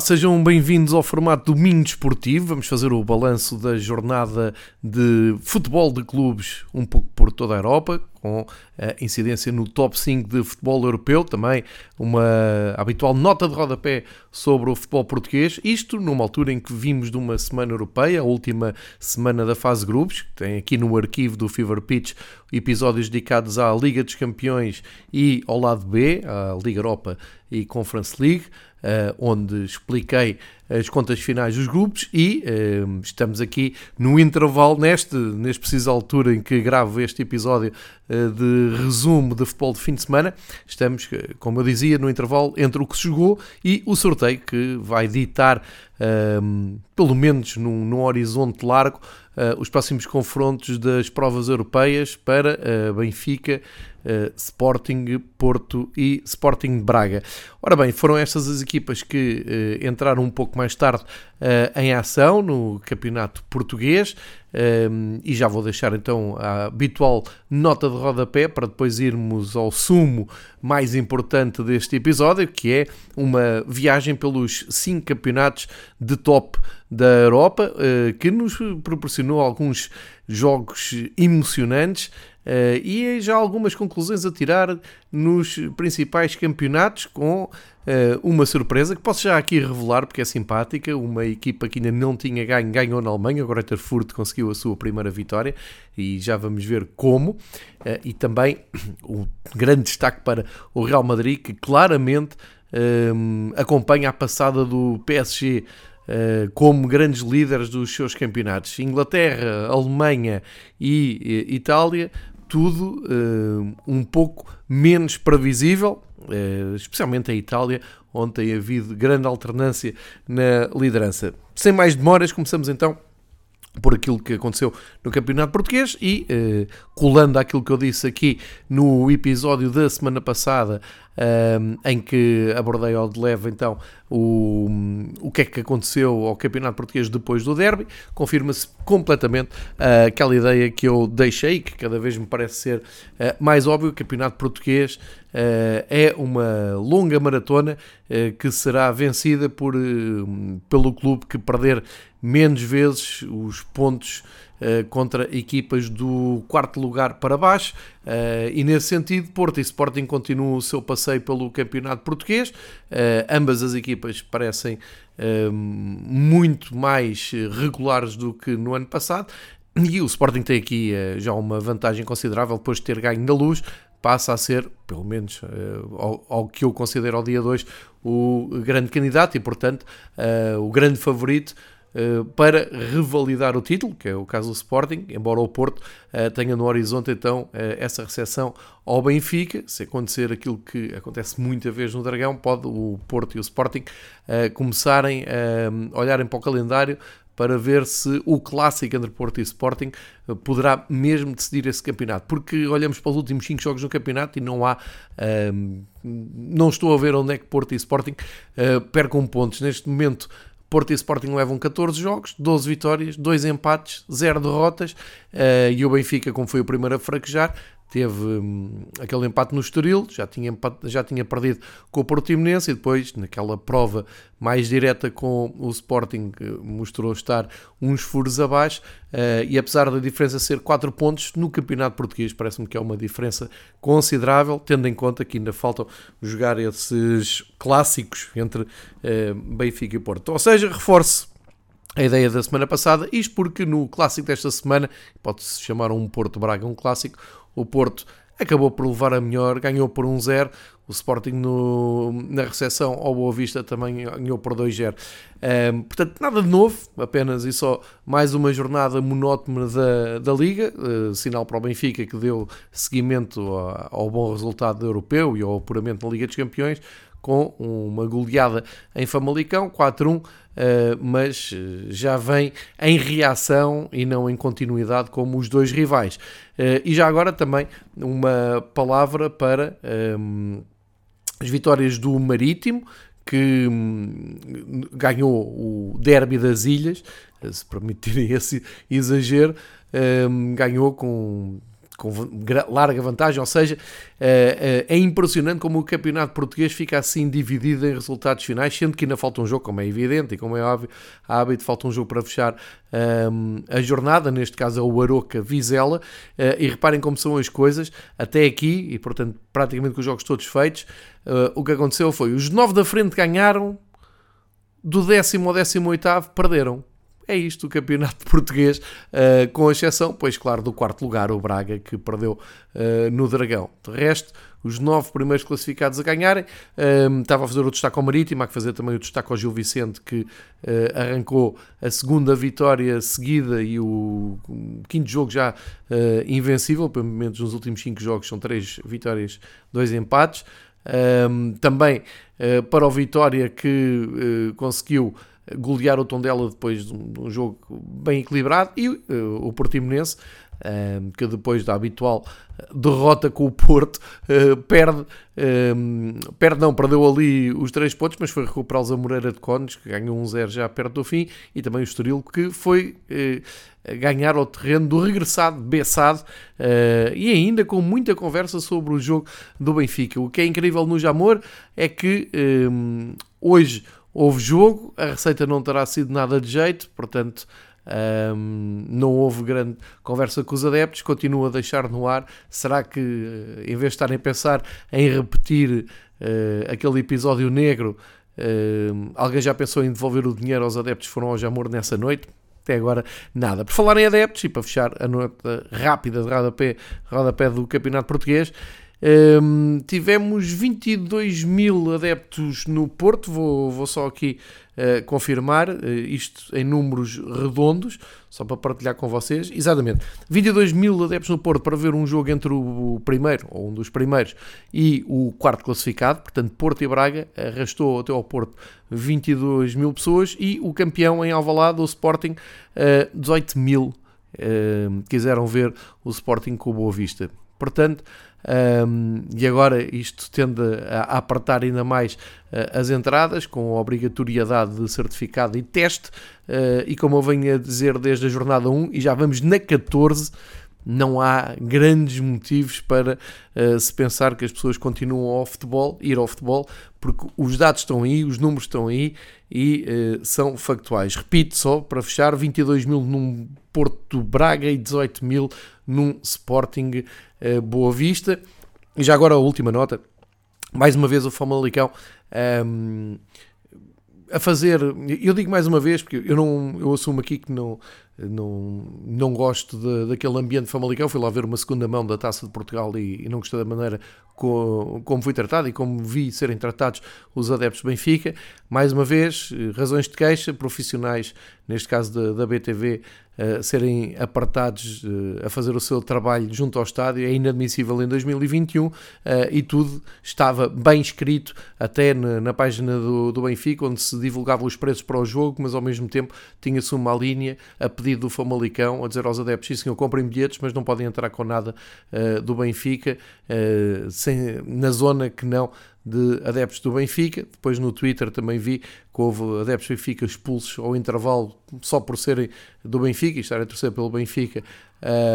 Olá, sejam bem-vindos ao formato Domingo Desportivo. Vamos fazer o balanço da jornada de futebol de clubes um pouco por toda a Europa, com incidência no top 5 de futebol europeu, também uma habitual nota de rodapé sobre o futebol português. Isto numa altura em que vimos de uma semana europeia, a última semana da fase grupos, tem aqui no arquivo do Fever Pitch episódios dedicados à Liga dos Campeões e ao lado B, à Liga Europa e Conference League. Uh, onde expliquei as contas finais dos grupos e uh, estamos aqui no intervalo, neste, neste preciso altura em que gravo este episódio uh, de resumo de futebol de fim de semana, estamos, como eu dizia, no intervalo entre o que se jogou e o sorteio que vai ditar, pelo menos num, num horizonte largo, os próximos confrontos das provas europeias para Benfica, uh, Sporting Porto e Sporting Braga. Ora bem, foram estas as equipas que uh, entraram um pouco mais tarde uh, em ação no campeonato português. Um, e já vou deixar então a habitual nota de rodapé para depois irmos ao sumo mais importante deste episódio, que é uma viagem pelos cinco campeonatos de top da Europa, que nos proporcionou alguns jogos emocionantes Uh, e já algumas conclusões a tirar nos principais campeonatos com uh, uma surpresa que posso já aqui revelar porque é simpática. Uma equipa que ainda não tinha ganho, ganhou na Alemanha. Greuther Furt conseguiu a sua primeira vitória e já vamos ver como. Uh, e também o um grande destaque para o Real Madrid que claramente acompanha a passada do PSG como grandes líderes dos seus campeonatos. Inglaterra, Alemanha e Itália tudo uh, um pouco menos previsível, uh, especialmente a Itália, onde tem havido grande alternância na liderança. Sem mais demoras, começamos então por aquilo que aconteceu no Campeonato Português e uh, colando aquilo que eu disse aqui no episódio da semana passada em que abordei ao de leve então o, o que é que aconteceu ao Campeonato Português depois do derby, confirma-se completamente uh, aquela ideia que eu deixei, que cada vez me parece ser uh, mais óbvio, o Campeonato Português uh, é uma longa maratona que será vencida por, pelo clube que perder menos vezes os pontos uh, contra equipas do quarto lugar para baixo. Uh, e nesse sentido, Porto e Sporting continuam o seu passeio pelo campeonato português. Uh, ambas as equipas parecem muito mais regulares do que no ano passado. E o Sporting tem aqui já uma vantagem considerável depois de ter ganho na luz, passa a ser, pelo menos ao, ao, que eu considero ao dia 2, o grande candidato e, portanto, o grande favorito para revalidar o título, que é o caso do Sporting, embora o Porto uh, tenha no horizonte então uh, essa recepção ao Benfica. Se acontecer aquilo que acontece muita vez no Dragão, pode o Porto e o Sporting começarem a olharem para o calendário para ver se o clássico entre Porto e Sporting poderá mesmo decidir esse campeonato. Porque olhamos para os últimos 5 jogos no campeonato e não há. não estou a ver onde é que Porto e Sporting percam pontos. Neste momento Porto e Sporting levam 14 jogos, 12 vitórias, 2 empates, 0 derrotas. Uh, e o Benfica, como foi o primeiro a fraquejar, teve hum, aquele empate no Estoril, já tinha, já tinha perdido com o Portimonense e depois naquela prova mais direta com o Sporting mostrou estar uns furos abaixo uh, e apesar da diferença ser 4 pontos no campeonato português parece-me que é uma diferença considerável tendo em conta que ainda faltam jogar esses clássicos entre uh, Benfica e Porto. Ou seja, reforço a ideia da semana passada, isto porque no clássico desta semana, pode-se chamar um Porto Braga um clássico, o Porto acabou por levar a melhor, ganhou por 1-0. O Sporting no, na recepção ao Boa Vista também ganhou por 2-0. Um, portanto, nada de novo, apenas e só mais uma jornada monótona da, da Liga. Uh, sinal para o Benfica que deu seguimento ao, ao bom resultado europeu e ao apuramento na Liga dos Campeões com uma goleada em Famalicão, 4-1, eh, mas eh, já vem em reação e não em continuidade como os dois rivais. Eh, e já agora também uma palavra para ehm, as vitórias do Marítimo, que hum, ganhou o Derby das Ilhas, se permitirem esse exagero, ehm, ganhou com com larga vantagem, ou seja, é impressionante como o campeonato português fica assim dividido em resultados finais, sendo que ainda falta um jogo, como é evidente e como é óbvio, há hábito, falta um jogo para fechar um, a jornada, neste caso é o Aroca Vizela, uh, e reparem como são as coisas, até aqui, e portanto praticamente com os jogos todos feitos, o que aconteceu foi, os nove da frente ganharam, do décimo ao décimo oitavo perderam. É isto o campeonato português, uh, com exceção, pois claro, do quarto lugar, o Braga, que perdeu uh, no Dragão. De resto, os nove primeiros classificados a ganharem. Uh, estava a fazer o destaque ao Marítimo, há que fazer também o destaque ao Gil Vicente, que arrancou a segunda vitória seguida e o, quinto jogo já invencível, pelo menos nos últimos cinco jogos são três vitórias, dois empates. também para o Vitória que conseguiu golear o Tondela depois de um, de um jogo bem equilibrado e uh, o Portimonense uh, que depois da habitual derrota com o Porto uh, perde, perde não, perdeu ali os três pontos mas foi recuperá-los a Moreira de Cones que ganhou um 0 já perto do fim e também o Estoril que foi ganhar ao terreno do regressado Bessade uh, e ainda com muita conversa sobre o jogo do Benfica. O que é incrível no Jamor é que hoje houve jogo, a receita não terá sido nada de jeito, portanto um, não houve grande conversa com os adeptos, continua a deixar no ar. Será que eh, em vez de estarem a pensar em repetir uh, aquele episódio negro, uh, alguém já pensou em devolver o dinheiro aos adeptos que foram ao Jamor nessa noite? Até agora, nada. Por falar em adeptos, e para fechar a nota rápida de rodapé, rodapé do Campeonato Português, um, tivemos 22 mil adeptos no Porto, vou, vou só aqui uh, confirmar, uh, isto em números redondos, só para partilhar com vocês. Exatamente, 22 mil adeptos no Porto para ver um jogo entre o primeiro, ou um dos primeiros, e o quarto classificado, portanto Porto e Braga, arrastou até ao Porto 22 mil pessoas, e o campeão em Alvalade, o Sporting, uh, 18 mil quiseram ver o Sporting com Boa Vista. Portanto, um, e agora isto tende a, apertar ainda mais uh, as entradas, com a obrigatoriedade de certificado e teste, uh, e como eu venho a dizer desde a jornada 1, e já vamos na 14, não há grandes motivos para uh, se pensar que as pessoas continuam ao futebol, ir ao futebol, porque os dados estão aí, os números estão aí e uh, são factuais. Repito só, para fechar, 22 mil num Porto Braga e 18 mil num Sporting Boa Vista. E já agora a última nota, mais uma vez o Famalicão um, ehm, a fazer, eu digo mais uma vez, porque eu não eu assumo aqui que não, não, não gosto de, daquele ambiente famalicão. Fui lá ver uma segunda mão da Taça de Portugal e, e não gostei da maneira como, como fui tratado e como vi serem tratados os adeptos do Benfica. Mais uma vez, razões de queixa, profissionais, neste caso da, da BTV, uh, serem apartados uh, a fazer o seu trabalho junto ao estádio é inadmissível em 2021 uh, eh, e tudo estava bem escrito até na, na página do, do Benfica, onde se divulgavam os preços para o jogo, mas ao mesmo tempo tinha-se uma linha a pedir pedido do Famalicão a dizer aos adeptos: sim, senhor, comprem bilhetes, mas não podem entrar com nada uh, do Benfica, uh, sem, na zona que não de adeptos do Benfica. Depois no Twitter também vi que houve adeptos do Benfica expulsos ao intervalo só por serem do Benfica e estarem a torcer pelo Benfica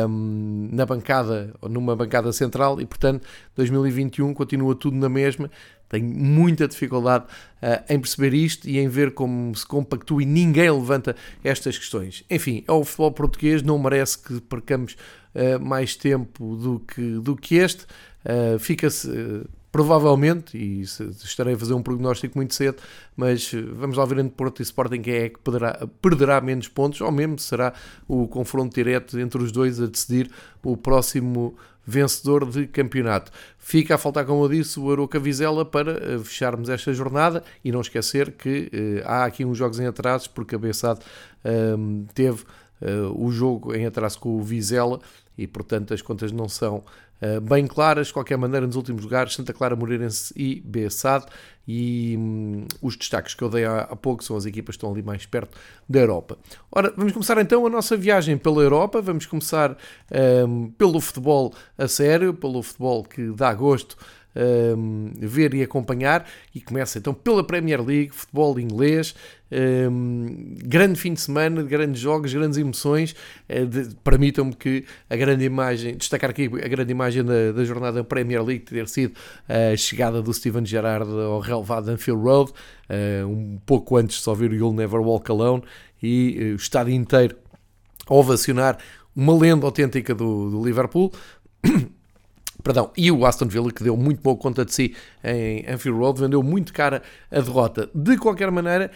um, na bancada, numa bancada central e portanto 2021 continua tudo na mesma. Tenho muita dificuldade uh, em perceber isto e em ver como se compactua e ninguém levanta estas questões. Enfim, é o futebol português, não merece que percamos uh, mais tempo do que, do que este. Uh, Fica-se provavelmente, e estarei a fazer um prognóstico muito cedo, mas vamos lá ver entre Porto e Sporting quem é que perderá, perderá menos pontos, ou mesmo será o confronto direto entre os dois a decidir o próximo vencedor de campeonato. Fica a faltar, como eu disse, o Aroca Vizela para eh, fecharmos esta jornada e não esquecer que uh, há aqui uns jogos em atrasos, porque a Bessade uh, teve uh, o jogo em atraso com o Vizela e, portanto, as contas não são bem claras, de qualquer maneira, nos últimos lugares, Santa Clara Moreirense e Bessade. E hum, os destaques que eu dei há, há, pouco são as equipas que estão ali mais perto da Europa. Ora, vamos começar então a nossa viagem pela Europa. Vamos começar um, pelo futebol a sério, pelo futebol que dá gosto um, ver e acompanhar. E começa então pela Premier League, futebol inglês. Um, grande fim de semana, grandes jogos, grandes emoções. Uh, Permitam-me que a grande imagem, destacar aqui a grande imagem da, da jornada da Premier League ter sido a chegada do Steven Gerrard ao relevado Anfield Road, uh, um pouco antes de só ouvir o You'll Never Walk Alone e uh, o estádio inteiro a ovacionar uma lenda autêntica do, do Liverpool. Perdão, e o Aston Villa, que deu muito boa conta de si em Anfield Road, vendeu muito cara a derrota. De qualquer maneira,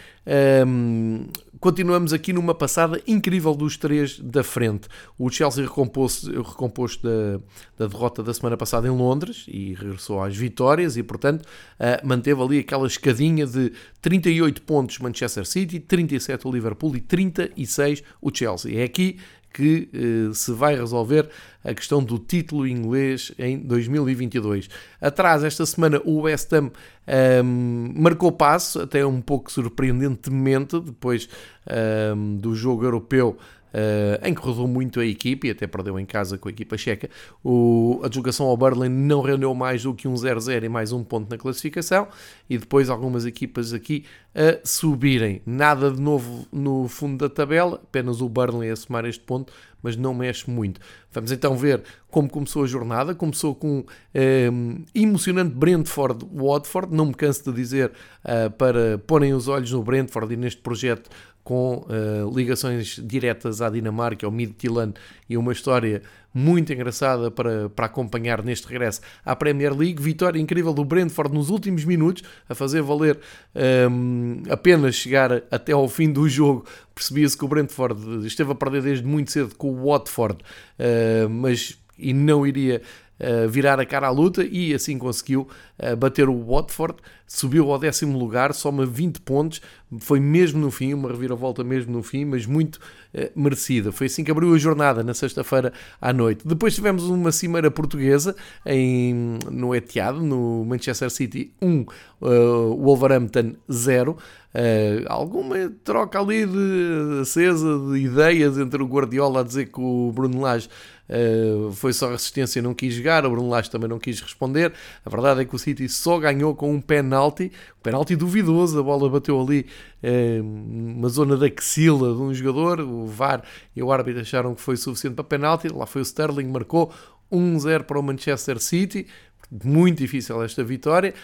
um, continuamos aqui numa passada incrível dos três da frente. O Chelsea recompôs, recompôs da, da derrota da semana passada em Londres e regressou às vitórias e, portanto, uh, manteve ali aquela escadinha de 38 pontos Manchester City, 37 o Liverpool e 36 o Chelsea. É aqui que eh, se vai resolver a questão do título inglês em 2022. Atrás, esta semana, o West Ham um, ehm, marcou passo, até um pouco surpreendentemente, depois um, ehm, do jogo europeu Uh, rodou muito a equipe e até perdeu em casa com a equipa checa. O, a deslocação ao Berlin não rendeu mais do que um 0-0 e mais um ponto na classificação. E depois algumas equipas aqui a subirem. Nada de novo no fundo da tabela, apenas o Burnley a somar este ponto, mas não mexe muito. Vamos então ver como começou a jornada. Começou com ehm, emocionante Brentford-Watford. Não me canso de dizer uh, para porem os olhos no Brentford e neste projeto com uh, ligações diretas à Dinamarca, ao Midtjylland e uma história muito engraçada para, para acompanhar neste regresso à Premier League. Vitória incrível do Brentford nos últimos minutos, a fazer valer um, ehm, apenas chegar até ao fim do jogo. Percebia-se que o Brentford esteve a perder desde muito cedo com o Watford, uh, mas e não iria uh, virar a cara à luta e assim conseguiu uh, bater o Watford, subiu ao décimo lugar, soma 20 pontos, foi mesmo no fim, uma reviravolta mesmo no fim, mas muito uh, merecida. Foi assim que abriu a jornada na sexta-feira à noite. Depois tivemos uma cimeira portuguesa em, no Etihad, no Manchester City 1, Wolverhampton 0. Uh, alguma troca ali de acesa de ideias entre o Guardiola a dizer que o Bruno Lage uh, foi só resistência não quis jogar, o Bruno Lage também não quis responder. A verdade é que o City só ganhou com um penalti, um penalti duvidoso, a bola bateu ali uh, uma zona da axila de um jogador, o VAR e o árbitro acharam que foi suficiente para penalti, lá foi o Sterling, marcou 1-0 para o Manchester City, muito difícil esta vitória.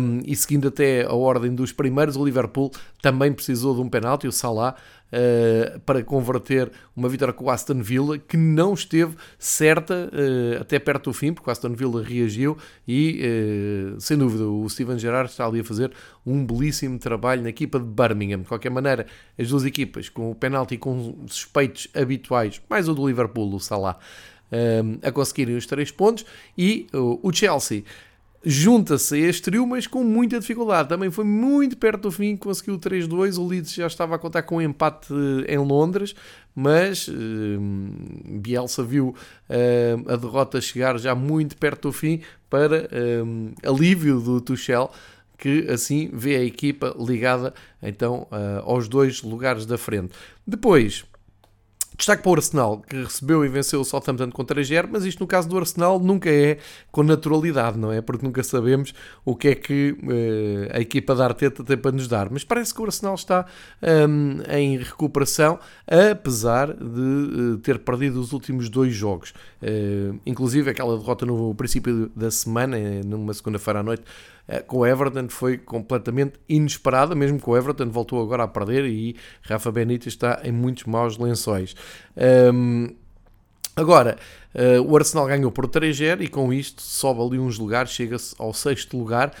Um, e seguindo até a ordem dos primeiros, o Liverpool também precisou de um penalti, o Salah, uh, para converter uma vitória com o Aston Villa, que não esteve certa uh, até perto do fim, porque o Aston Villa reagiu e, uh, sem dúvida, o Steven Gerrard está ali a fazer um belíssimo trabalho na equipa de Birmingham. De qualquer maneira, as duas equipas, com o penalti com suspeitos habituais, mais o do Liverpool, o Salah, a conseguirem os três pontos e o Chelsea junta-se a este trio, mas com muita dificuldade. Também foi muito perto do fim, conseguiu 3-2. O Leeds já estava a contar com um empate em Londres, mas Bielsa viu uh, a derrota chegar já muito perto do fim para alívio do Tuchel que assim vê a equipa ligada então uh, aos dois lugares da frente. Depois, Destaque para o Arsenal, que recebeu e venceu o Southampton com 3-0, mas isto no caso do Arsenal nunca é com naturalidade, não é? Porque nunca sabemos o que é que uh, a equipa da Arteta tem para nos dar. Mas parece que o Arsenal está um, em recuperação, apesar de uh, ter perdido os últimos dois jogos. Uh, inclusive aquela derrota no princípio da semana, numa segunda-feira à noite, com o Everton foi completamente inesperada, mesmo que o Everton voltou agora a perder e Rafa Benítez está em muitos maus lençóis. Um, agora, uh, o Arsenal ganhou por 3-0 e com isto sobe ali uns lugares, chega-se ao sexto lugar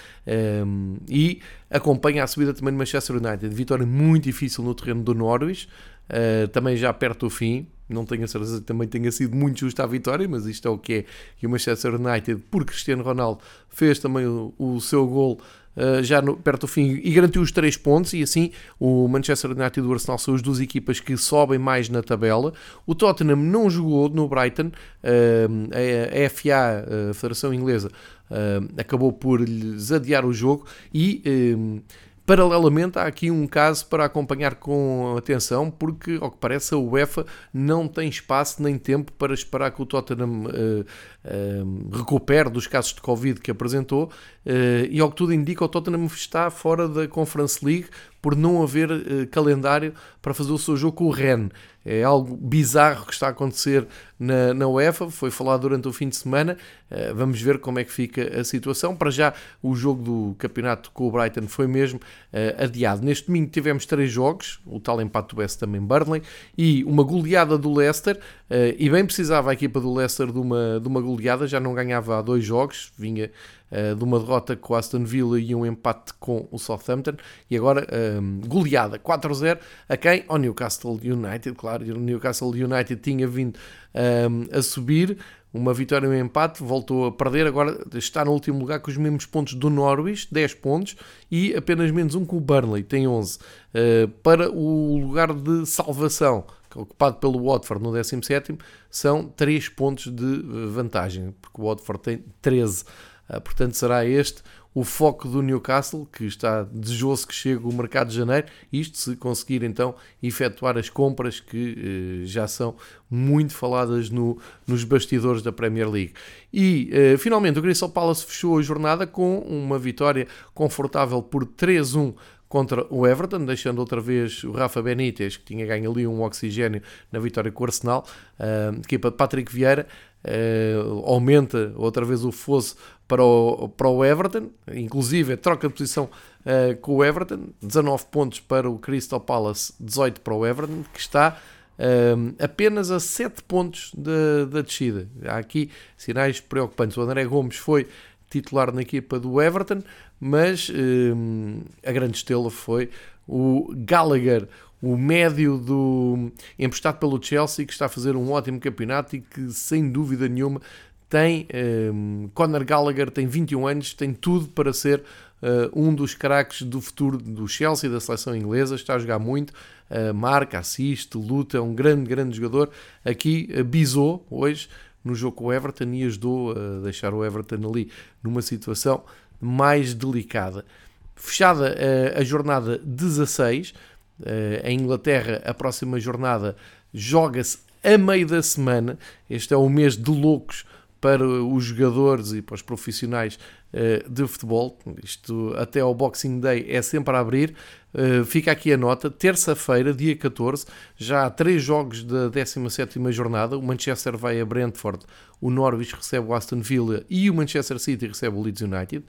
um, e acompanha a subida também do Manchester United. Vitória muito difícil no terreno do Norwich, uh, também já perto do fim, não tenho a certeza que também tenha sido muito justa a vitória, mas isto é o que é. E o Manchester United, por Cristiano Ronaldo, fez também o, o seu gol uh, já no, perto do fim e garantiu os três pontos. E assim o Manchester United e o Arsenal são as duas equipas que sobem mais na tabela. O Tottenham não jogou no Brighton, uh, a, FA, a Federação Inglesa, uh, acabou por lhes adiar o jogo e Paralelamente, há aqui um caso para acompanhar com atenção, porque, ao que parece, a UEFA não tem espaço nem tempo para esperar que o Tottenham uh, uh, recupere dos casos de Covid que apresentou, uh, e ao que tudo indica, o Tottenham está fora da Conference League por não haver calendário para fazer o seu jogo com o Rennes. É algo bizarro que está a acontecer na, na UEFA, foi falado durante o fim de semana. Uh, vamos ver como é que fica a situação. Para já, o jogo do campeonato com o Brighton foi mesmo uh, adiado. Neste domingo tivemos três jogos: o tal empate do West também Burnley e uma goleada do Leicester. Uh, e bem precisava a equipa do Leicester de uma, de uma goleada, já não ganhava há dois jogos, vinha uh, de uma derrota com o Aston Villa e um empate com o Southampton, e agora um, goleada 4-0 a quem? Ao Newcastle United, claro, o Newcastle United tinha vindo um, a subir, uma vitória e um empate, voltou a perder, agora está no último lugar com os mesmos pontos do Norwich, 10 pontos, e apenas menos um com o Burnley, tem 11. Uh, eh, para o lugar de salvação, ocupado pelo Watford no 17, são 3 pontos de vantagem, porque o Watford tem 13. Uh, portanto, será este o foco do Newcastle, que está desejoso que chegue o mercado de janeiro, isto se conseguir então efetuar as compras que eh, já são muito faladas no, nos bastidores da Premier League. E eh, finalmente o Crystal Palace fechou a jornada com uma vitória confortável por 3-1 contra o Everton, deixando outra vez o Rafa Benítez, que tinha ganho ali um oxigênio na vitória com o Arsenal, uh, equipa de Patrick Vieira, uh, aumenta outra vez o fosso para o, para o Everton, inclusive troca de posição uh, com o Everton, 19 pontos para o Crystal Palace, 18 para o Everton, que está uh, apenas a 7 pontos da, da descida. Há aqui sinais preocupantes. O André Gomes foi titular na equipa do Everton, mas a grande estrela foi o Gallagher, o médio do emprestado pelo Chelsea, que está a fazer um ótimo campeonato e que, sem dúvida nenhuma, tem. Um, Conor Gallagher tem 21 anos, tem tudo para ser uh, um dos craques do futuro do Chelsea, da seleção inglesa. Está a jogar muito, uh, marca, assiste, luta, é um grande, grande jogador. Aqui uh, bisou hoje no jogo com o Everton e ajudou a deixar o Everton ali numa situação mais delicada. Fechada a jornada 16, uh, em Inglaterra, a próxima jornada joga-se a meio da semana. Este é o mês de loucos para os jogadores e para os profissionais uh, de futebol. Isto até ao Boxing Day é sempre a abrir. Uh, fica aqui a nota, terça-feira, dia 14, já há três jogos da 17ª jornada. O Manchester vai a Brentford, o Norwich recebe o Aston Villa e o Manchester City recebe o Leeds United.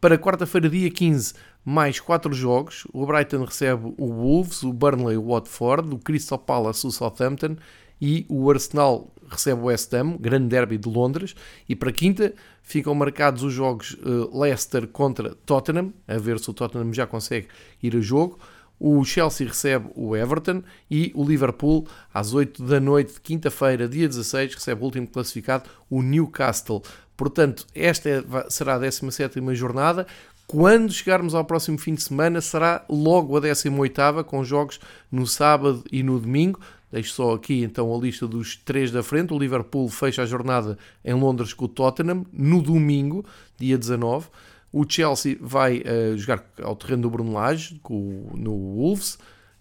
Para quarta-feira, dia 15, mais quatro jogos. O Brighton recebe o Wolves, o Burnley, o Watford, o Crystal Palace, o Southampton e o Arsenal recebe o West Ham, grande derby de Londres, e para quinta ficam marcados os jogos uh, Leicester contra Tottenham, a ver se o Tottenham já consegue ir a jogo. O Chelsea recebe o Everton e o Liverpool, às 8 da noite de quinta-feira, dia 16, recebe o último classificado, o Newcastle. Portanto, esta é, será a 17 jornada. Quando chegarmos ao próximo fim de semana, será logo a 18, com jogos no sábado e no domingo. Deixo só aqui então a lista dos três da frente. O Liverpool fecha a jornada em Londres com o Tottenham no domingo, dia 19. O Chelsea vai uh, jogar ao terreno do Bruno Lage com, no Wolves,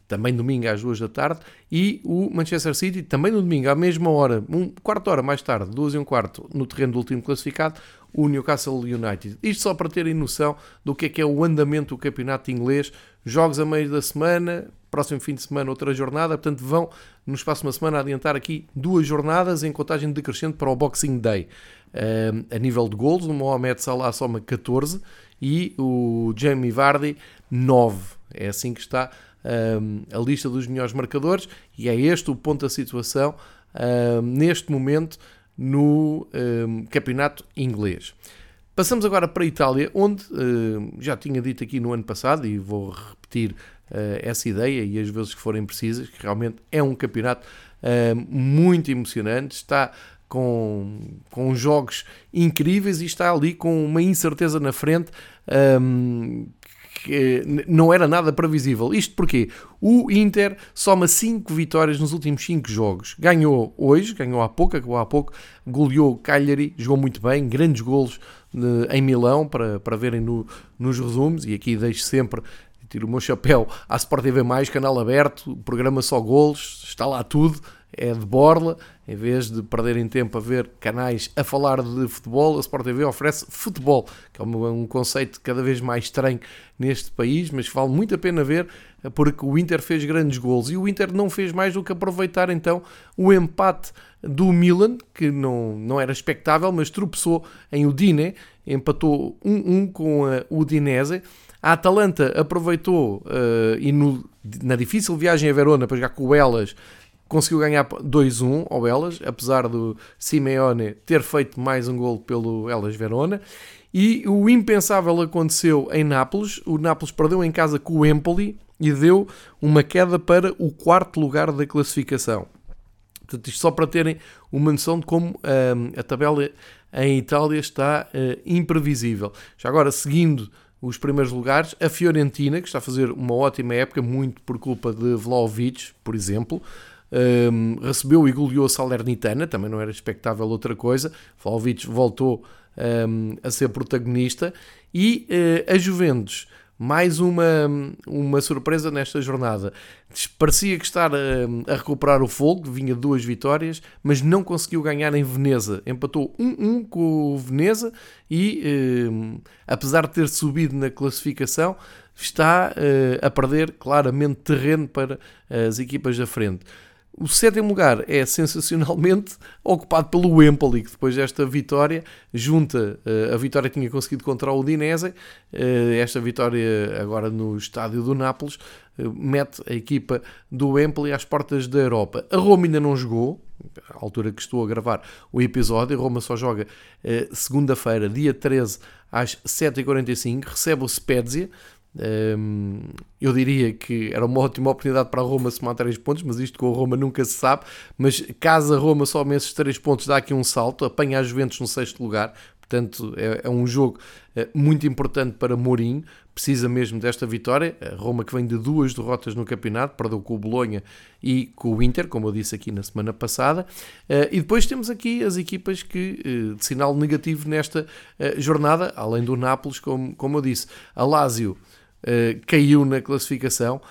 também domingo às duas da tarde. E o Manchester City, também no domingo, à mesma hora, um quarto hora mais tarde, duas e um quarto, no terreno do último classificado, o Newcastle United. Isto só para terem noção do que é que é o andamento do campeonato inglês. Jogos a meio da semana, próximo fim de semana outra jornada, portanto vão no espaço de uma semana adiantar aqui duas jornadas em contagem decrescente para o Boxing Day. Uh, a nível de golos, o Mohamed Salah soma 14 e o Jamie Vardy 9. É assim que está uh, a lista dos melhores marcadores e é este o ponto da situação uh, neste momento no campeonato inglês. Passamos agora para a Itália, onde já tinha dito aqui no ano passado e vou repetir uh, essa ideia e as vezes que forem precisas, que realmente é um campeonato uh, muito emocionante, está com, com jogos incríveis e está ali com uma incerteza na frente um, que não era nada previsível. Isto porque o Inter soma 5 vitórias nos últimos 5 jogos. Ganhou hoje, ganhou há pouco, acabou há pouco, goleou Cagliari, jogou muito bem, grandes golos em Milão para, para verem no, nos resumos. E aqui deixo sempre tiro o meu chapéu à Sport TV+, canal aberto, programa só golos, está lá tudo, é de borla, em vez de perderem tempo a ver canais a falar de futebol, a Sport TV oferece futebol, que é um conceito cada vez mais estranho neste país, mas vale muito a pena ver porque o Inter fez grandes gols e o Inter não fez mais do que aproveitar então o empate do Milan, que não, não era expectável, mas tropeçou em Udine, empatou 1-1 com a Udinese. A Atalanta aproveitou uh, e no, na difícil viagem a Verona para jogar com o Elas conseguiu ganhar 2-1 ao Elas, apesar do Simeone ter feito mais um gol pelo Elas Verona. E o impensável aconteceu em Nápoles. O Nápoles perdeu em casa com o Empoli e deu uma queda para o quarto lugar da classificação. Portanto, isto só para terem uma noção de como hum, a tabela em Itália está uh, imprevisível. Já agora, seguindo os primeiros lugares, a Fiorentina, que está a fazer uma ótima época, muito por culpa de Vlaovic, por exemplo, um, recebeu e goleou a Salernitana, também não era expectável outra coisa. Vlaovic voltou um, a ser protagonista e uh, a Juventus mais uma, uma surpresa nesta jornada. Parecia que estar a, a, recuperar o fogo, vinha duas vitórias, mas não conseguiu ganhar em Veneza. Empatou 1-1 com o Veneza e, apesar de ter subido na classificação, está eh, a perder claramente terreno para as equipas da frente. O sétimo lugar é sensacionalmente ocupado pelo Empoli, que depois desta vitória junta uh, a vitória que tinha conseguido contra o Udinese, uh, esta vitória agora no estádio do Nápoles, uh, mete a equipa do Empoli às portas da Europa. A Roma ainda não jogou, à altura que estou a gravar o episódio, a Roma só joga segunda-feira, dia 13, às 7h45, recebe o Spezia, eu diria que era uma ótima oportunidade para a Roma somar 3 pontos, mas isto com a Roma nunca se sabe. Mas caso a Roma some esses 3 pontos, dá aqui um salto, apanha a Juventus no sexto lugar. Portanto, é, é um jogo é, muito importante para Mourinho, precisa mesmo desta vitória. A Roma que vem de duas derrotas no campeonato, perdeu com o Bolonha e com o Inter, como eu disse aqui na semana passada. Uh, e depois temos aqui as equipas que uh, de sinal negativo nesta jornada, além do Nápoles, como, como eu disse. A Lazio uh, caiu na classificação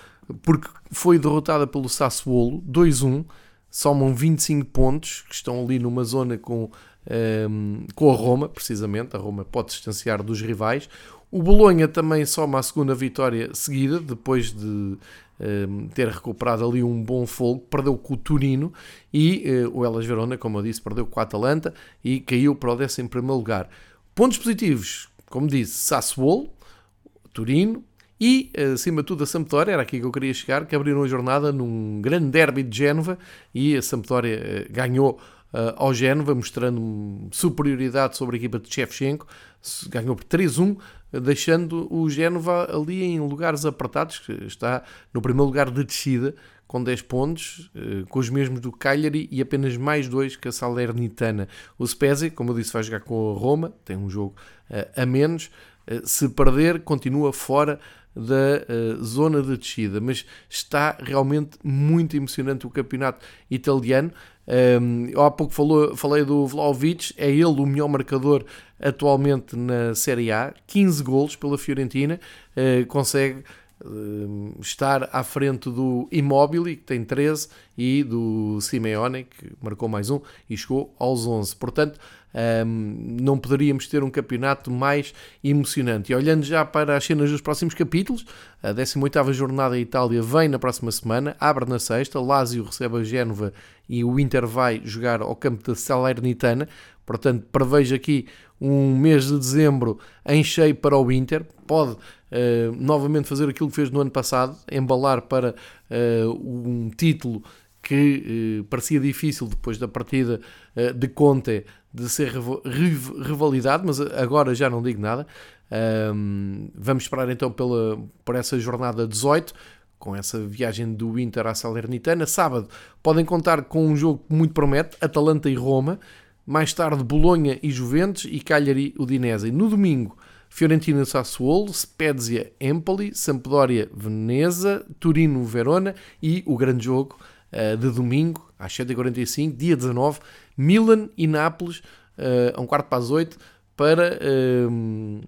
porque foi derrotada pelo Sassuolo 2-1, somam 25 pontos, que estão ali numa zona com, um, ehm, com a Roma, precisamente. A Roma pode distanciar dos rivais. O Bolonha também soma a segunda vitória seguida, depois de um, ehm, ter recuperado ali um bom fogo, perdeu com o Turino e uh, o Elas Verona, como eu disse, perdeu com a Atalanta e caiu para o 11 lugar. Pontos positivos, como disse, Sassuolo, Turino, e, acima de tudo, a Sampdoria, era aqui que eu queria chegar, que abriram a jornada num grande derby de Génova e a Sampdoria eh, ganhou uh, ao Génova, mostrando superioridade sobre a equipa de Shevchenko, ganhou por 3-1, deixando o Génova ali em lugares apertados, que está no primeiro lugar de descida, com 10 pontos, uh, com os mesmos do Cagliari e apenas mais dois que a Salernitana. O Spezia, como eu disse, vai jogar com a Roma, tem um jogo a menos, se perder, continua fora da uh, zona de descida, mas está realmente muito emocionante o campeonato italiano. Um, eu há pouco falou, falei do Vlaovic, é ele o melhor marcador atualmente na Série A, 15 golos pela Fiorentina, uh, consegue uh, estar à frente do Immobile, que tem 13, e do Simeone, que marcou mais um e chegou aos 11. Portanto, um, não poderíamos ter um campeonato mais emocionante. E olhando já para as cenas dos próximos capítulos, a 18ª jornada em Itália vem na próxima semana, abre na sexta, Lazio recebe a Génova e o Inter vai jogar ao campo da Salernitana, portanto prevejo aqui um mês de dezembro em cheio para o Inter, pode uh, novamente fazer aquilo que fez no ano passado, embalar para uh, um título que uh, parecia difícil depois da partida de Conte de ser revalidado, mas agora já não digo nada. Um, vamos esperar então pela, por essa jornada 18, com essa viagem do Inter à Salernitana. Sábado podem contar com um jogo que muito promete, Atalanta e Roma. Mais tarde, Bolonha e Juventus e Cagliari Udinese. E no domingo, Fiorentina Sassuolo, Spezia Empoli, Sampdoria Veneza, Turino Verona e o grande jogo uh, de domingo, às 7h45, dia 19, Milan e Nápoles, uh, a um quarto para as 8, para uh,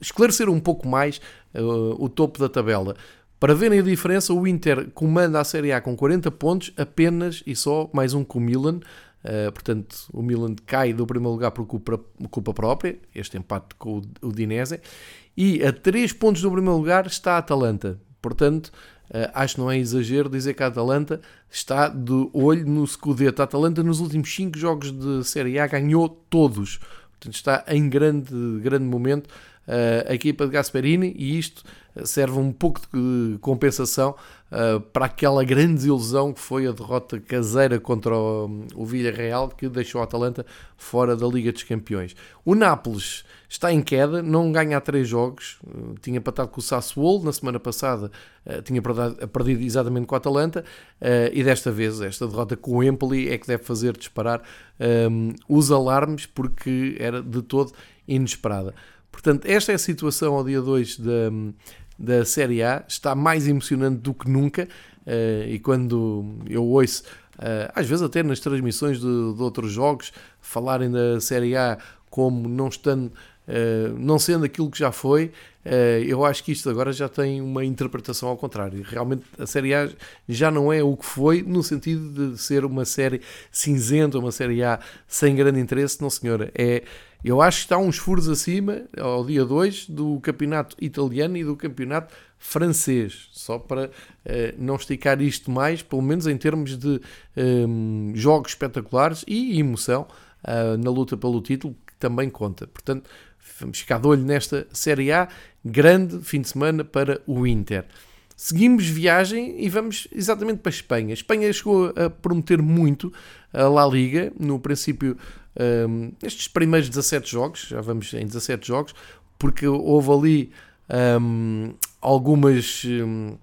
esclarecer um pouco mais uh, o topo da tabela. Para verem a diferença, o Inter comanda a Série A com 40 pontos, apenas e só mais um com o Milan. Uh, portanto, o Milan cai do primeiro lugar por culpa, culpa própria, este empate com o, o Dinese. E a 3 pontos do primeiro lugar está a Atalanta. Portanto, uh, acho que não é exagero dizer que a Atalanta está de olho no Scudetto. A Atalanta, nos últimos 5 jogos de Série A, ganhou todos. Portanto, está em grande, grande momento uh, a equipa de Gasperini e isto serve um pouco de compensação uh, para aquela grande desilusão que foi a derrota caseira contra o, o Villarreal que deixou a Atalanta fora da Liga dos Campeões. O Nápoles está em queda, não ganha há três jogos, uh, tinha empatado com o Sassuolo na semana passada, uh, tinha perdido exatamente com a Atalanta e desta vez esta derrota com o Empoli é que deve fazer disparar um, os alarmes porque era de todo inesperada. Portanto, esta é a situação ao dia 2 da, da Série A, está mais emocionante do que nunca. Uh, e quando eu ouço, uh, às vezes até nas transmissões de, de, outros jogos, falarem da Série A como não estando. Uh, não sendo aquilo que já foi, eu acho que isto agora já tem uma interpretação ao contrário. Realmente a Série A já não é o que foi, no sentido de ser uma série cinzenta, uma Série A sem grande interesse, não senhora. É eu acho que está uns furos acima, ao dia 2, do campeonato italiano e do campeonato francês. Só para uh, não esticar isto mais, pelo menos em termos de um, ehm, jogos espetaculares e emoção uh, na luta pelo título, que também conta. Portanto, vamos ficar de olho nesta Série A. Grande fim de semana para o Inter. Seguimos viagem e vamos exatamente para a Espanha. A Espanha chegou a prometer muito a La Liga. No princípio, um, estes primeiros 17 jogos, já vamos em 17 jogos, porque houve ali um, algumas, um,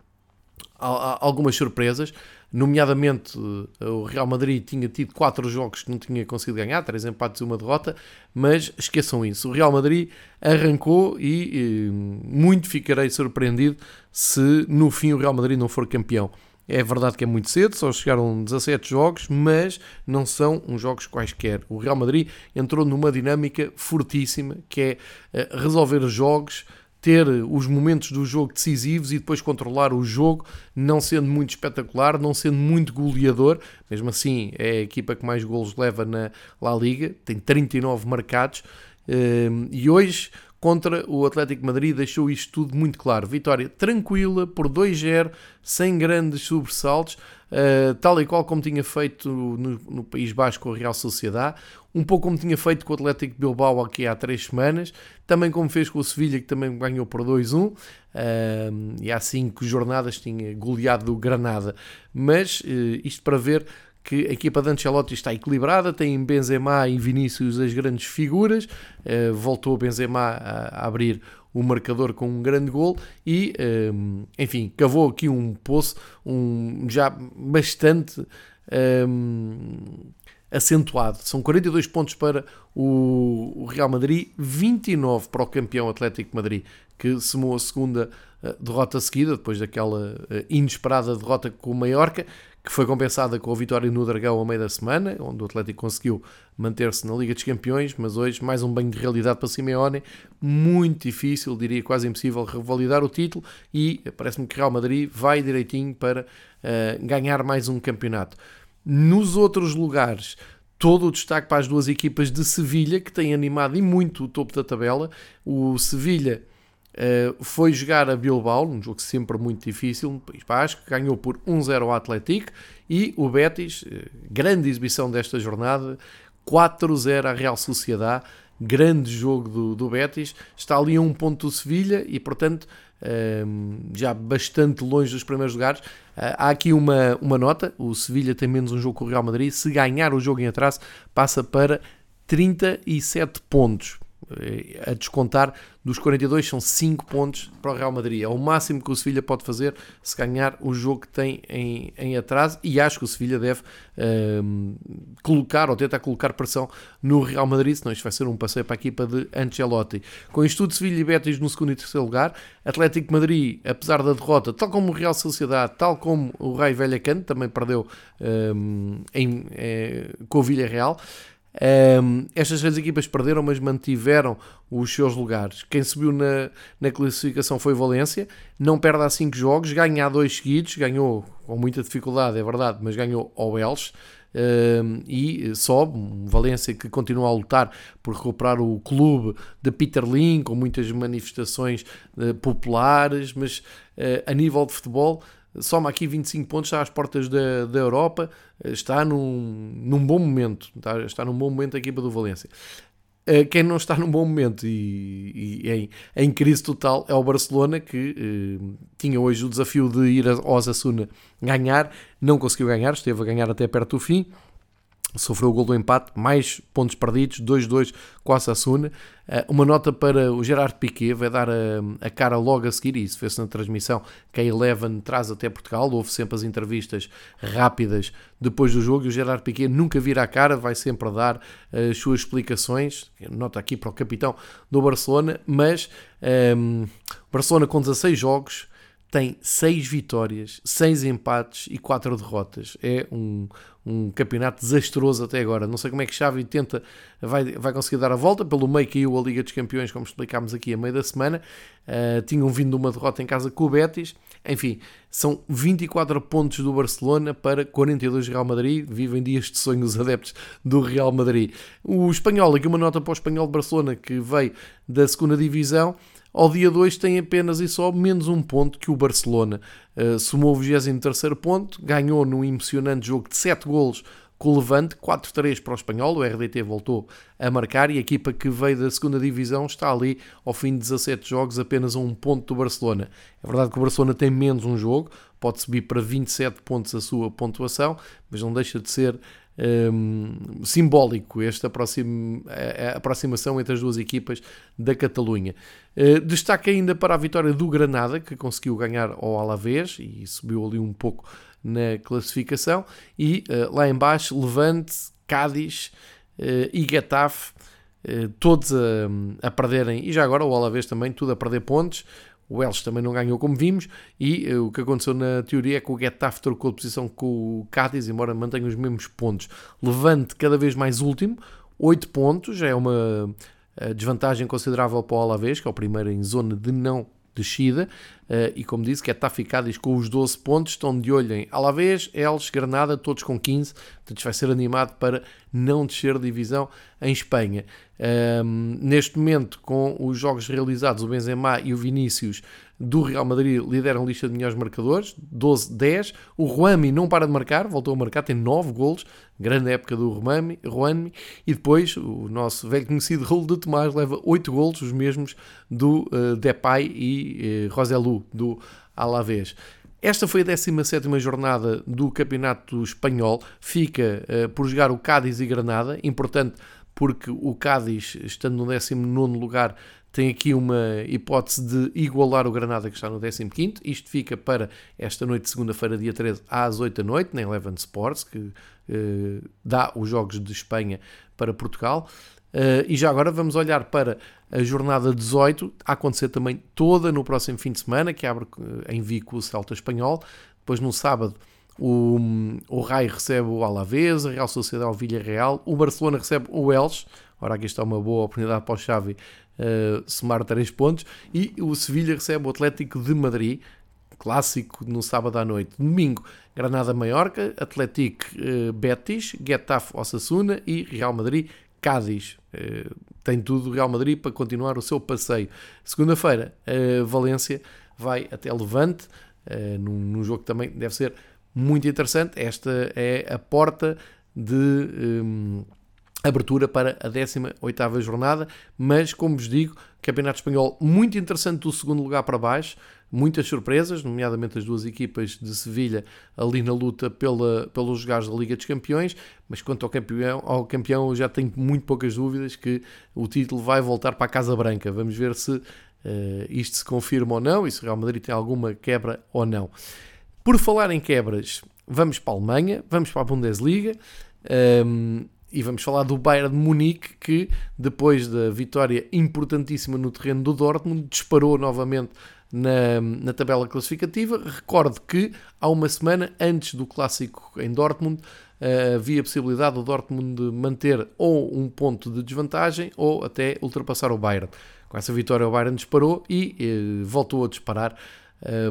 algumas surpresas, nomeadamente o Real Madrid tinha tido 4 jogos que não tinha conseguido ganhar, 3 empates e uma derrota, mas esqueçam isso, o Real Madrid arrancou e, e muito ficarei surpreendido se no fim o Real Madrid não for campeão. É verdade que é muito cedo, só chegaram 17 jogos, mas não são uns jogos quaisquer. O Real Madrid entrou numa dinâmica fortíssima, que é eh, resolver os jogos, ter os momentos do jogo decisivos e depois controlar o jogo, não sendo muito espetacular, não sendo muito goleador. Mesmo assim, é a equipa que mais golos leva na La Liga, tem 39 marcados. Eh, e hoje contra o Atlético Madrid deixou isto tudo muito claro. Vitória tranquila por 2-0, sem grandes sobressaltos, uh, tal e qual como tinha feito no, no País Basco com a Real Sociedade, um pouco como tinha feito com o Atlético Bilbao aqui há três semanas, também como fez com o Sevilha, que também ganhou por 2-1, uh, e há cinco jornadas tinha goleado o Granada. Mas uh, isto para ver que a equipa de Ancelotti está equilibrada, tem Benzema e Vinícius as grandes figuras, uh, voltou Benzema a, abrir o marcador com um grande gol e, um, eh, enfim, cavou aqui um poço um, já bastante um, acentuado. São 42 pontos para o, Real Madrid, 29 para o campeão Atlético Madrid, que semou a segunda derrota seguida, depois daquela inesperada derrota com o Mallorca, que foi compensada com a vitória no Dragão ao meio da semana, onde o Atlético conseguiu manter-se na Liga dos Campeões, mas hoje mais um banho de realidade para Simeone, muito difícil, diria quase impossível revalidar o título e parece-me que Real Madrid vai direitinho para uh, ganhar mais um campeonato. Nos outros lugares, todo o destaque para as duas equipas de Sevilha, que têm animado e muito o topo da tabela. O Sevilha Uh, foi jogar a Bilbao, um jogo sempre muito difícil, no País Basco, ganhou por 1-0 ao Atlético e o Betis, uh, grande exibição desta jornada, 4-0 à Real Sociedade, grande jogo do, do Betis, está ali a um ponto do Sevilha e portanto uh, já bastante longe dos primeiros lugares. há aqui uma, uma nota, o Sevilha tem menos um jogo com o Real Madrid, se ganhar o jogo em atraso passa para 37 pontos a descontar dos 42 são 5 pontos para o Real Madrid. É o máximo que o Sevilha pode fazer se ganhar o jogo que tem em, em atraso e acho que o Sevilha deve um, colocar ou tentar colocar pressão no Real Madrid, senão isto vai ser um passeio para a equipa de Ancelotti. Com isto tudo, Sevilha e Betis no segundo e terceiro lugar. Atlético Madrid, apesar da derrota, tal como o Real Sociedade, tal como o Rei Velhacano, também perdeu um, em, é, com o Villarreal. Real Um, estas três equipas perderam, mas mantiveram os seus lugares. Quem subiu na, na classificação foi Valência, não perde há 5 jogos, ganha há dois seguidos, ganhou com muita dificuldade, é verdade, mas ganhou ao Elche. Um, e sobe, Valência que continua a lutar por recuperar o clube de Peter Lin, com muitas manifestações uh, populares, mas uh, a nível de futebol soma aqui 25 pontos, está às portas da, da Europa, está num, num bom momento, está, está num bom momento a equipa do Valência. Eh, quem não está num bom momento e, e em, em, crise total é o Barcelona, que eh, tinha hoje o desafio de ir ao Osasuna ganhar, não conseguiu ganhar, esteve a ganhar até perto do fim sofreu o gol do empate, mais pontos perdidos, 2-2 com a Sassuna. Eh, uma nota para o Gerard Piquet, vai dar a, a cara logo a seguir, e isso fez-se na transmissão que a Eleven traz até Portugal, houve sempre as entrevistas rápidas depois do jogo, e o Gerard Piquet nunca vira a cara, vai sempre dar eh, as suas explicações, nota aqui para o capitão do Barcelona, mas um, ehm, Barcelona com 16 jogos, tem 6 vitórias, 6 empates e 4 derrotas. É um, um campeonato desastroso até agora. Não sei como é que Xavi tenta, vai, vai conseguir dar a volta. Pelo meio caiu a Liga dos Campeões, como explicámos aqui a meio da semana. Uh, tinham vindo uma derrota em casa com o Betis. Enfim, são 24 pontos do Barcelona para 42 do Real Madrid. Vivem dias de sonho os adeptos do Real Madrid. O espanhol, aqui uma nota para o espanhol de Barcelona que veio da segunda divisão ao dia 2 tem apenas e só menos um ponto que o Barcelona. Uh, somou o 23 ponto, ganhou num emocionante jogo de 7 golos com o Levante, 4-3 para o Espanhol, o RDT voltou a marcar e a equipa que veio da segunda divisão está ali ao fim de 17 jogos apenas a um ponto do Barcelona. É verdade que o Barcelona tem menos um jogo, pode subir para 27 pontos a sua pontuação, mas não deixa de ser um, simbólico esta aproximação entre as duas equipas da Catalunha. Uh, destaque ainda para a vitória do Granada, que conseguiu ganhar ao Alavés e subiu ali um pouco na classificação. E uh, lá embaixo, Levante, Cádiz uh, e Getafe, todos a, a perderem, e já agora o Alavés também, tudo a perder pontos. O Elche também não ganhou, como vimos, e uh, o que aconteceu na teoria é que o Getafe trocou de posição com o Cádiz, embora mantenha os mesmos pontos. Levante cada vez mais último, 8 pontos, é uma uh, desvantagem considerável para o Alavés, que é o primeiro em zona de não descida, uh, e como disse, Getafe e Cádiz com os 12 pontos, estão de olho em Alavés, Elche, Granada, todos com 15, portanto vai ser animado para não descer de divisão em Espanha. Um, neste momento, com os jogos realizados, o Benzema e o Vinícius do Real Madrid lideram a lista de melhores marcadores, 12-10. O Ruami não para de marcar, voltou a marcar, tem 9 golos, grande época do. Ruami. E depois o nosso velho conhecido Raul de Tomás leva 8 golos, os mesmos do uh, Depay e uh, Roselu, do Alavés. Esta foi a 17 jornada do Campeonato Espanhol. Fica uh, por jogar o Cádiz e Granada. Importante porque o Cádiz, estando no 19 lugar, tem aqui uma hipótese de igualar o Granada que está no 15. Isto fica para esta noite, segunda-feira, dia 13, às 8 da noite, na Eleven Sports, que eh, dá os jogos de Espanha para Portugal. Uh, e já agora vamos olhar para a jornada 18, a acontecer também toda no próximo fim de semana, que abre eh, em Vico o Celta Espanhol. Depois no sábado o, o Rai recebe o Alavés, a Real Sociedade o Villarreal, o Barcelona recebe o Elche, ora aqui está uma boa oportunidade para o Xavi uh, somar 3 pontos, e o Sevilha recebe o Atlético de Madrid, clássico no sábado à noite. Domingo, Granada-Maiorca, Atlético uh, Betis, Getafe Osasuna e Real Madrid Cádiz. Uh, tem tudo o Real Madrid para continuar o seu passeio. Segunda-feira, Valência vai até Levante, num, num jogo que também deve ser muito interessante. Esta é a porta de um, abertura para a 18ª jornada, mas como vos digo, Campeonato Espanhol muito interessante do segundo lugar para baixo, muitas surpresas, nomeadamente as duas equipas de Sevilha ali na luta pela, pelos lugares da Liga dos Campeões, mas quanto ao campeão, ao campeão eu já tenho muito poucas dúvidas que o título vai voltar para a Casa Branca. Vamos ver se uh, isto se confirma ou não e se o Real Madrid tem alguma quebra ou não. Por falar em quebras, vamos para a Alemanha, vamos para a Bundesliga um, e vamos falar do Bayern de Munique que, depois da vitória importantíssima no terreno do Dortmund, disparou novamente na, na tabela classificativa. Recordo que há uma semana antes do clássico em Dortmund uh, havia a possibilidade do Dortmund manter ou um ponto de desvantagem ou até ultrapassar o Bayern. Com essa vitória o Bayern disparou e uh, voltou a disparar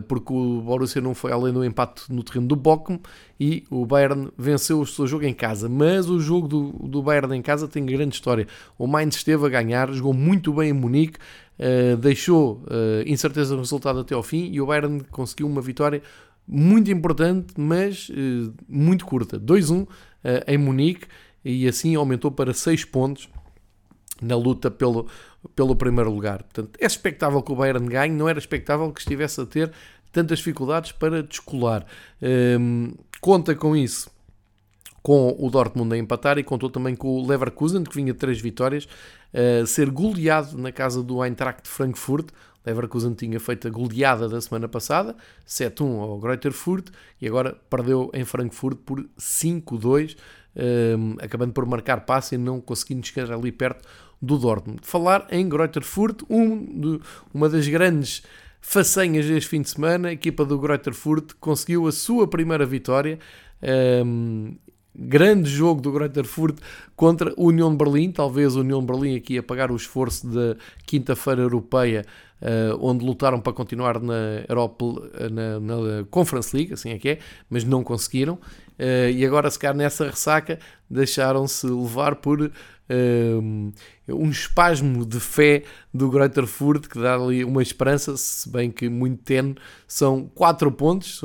porque o Borussia não foi além do empate no terreno do Bochum e o Bayern venceu o seu jogo em casa. Mas o jogo do, do Bayern em casa tem grande história. O Mainz esteve a ganhar, jogou muito bem em Munique, Uh, deixou uh, incerteza no resultado até ao fim e o Bayern conseguiu uma vitória muito importante, mas muito curta. 2-1 uh, em Munique e assim aumentou para 6 pontos na luta pelo, pelo primeiro lugar. Portanto, é expectável que o Bayern ganhe, não era expectável que estivesse a ter tantas dificuldades para descolar. Um, conta com isso com o Dortmund a empatar e contou também com o Leverkusen, que vinha de três vitórias, a ser goleado na casa do Eintracht de Frankfurt. Leverkusen tinha feito a goleada da semana passada, 7-1 ao Greuther Furt, e agora perdeu em Frankfurt por 5-2, um, acabando por marcar passe e não conseguindo chegar ali perto do Dortmund. Falar em Greuther Furt, um de, uma das grandes façanhas deste fim de semana, a equipa do Greuther Furt conseguiu a sua primeira vitória. Um, grande jogo do Greuther Furt contra o União de Berlim, talvez o União de Berlim aqui a pagar o esforço da quinta-feira europeia, onde lutaram para continuar na Europa, na, na, Conference League, assim é que é, mas não conseguiram, uh, e agora se calhar nessa ressaca deixaram-se levar por um, um espasmo de fé do Greuther Furt que dá ali uma esperança, se bem que muito tenue, são 4 pontos,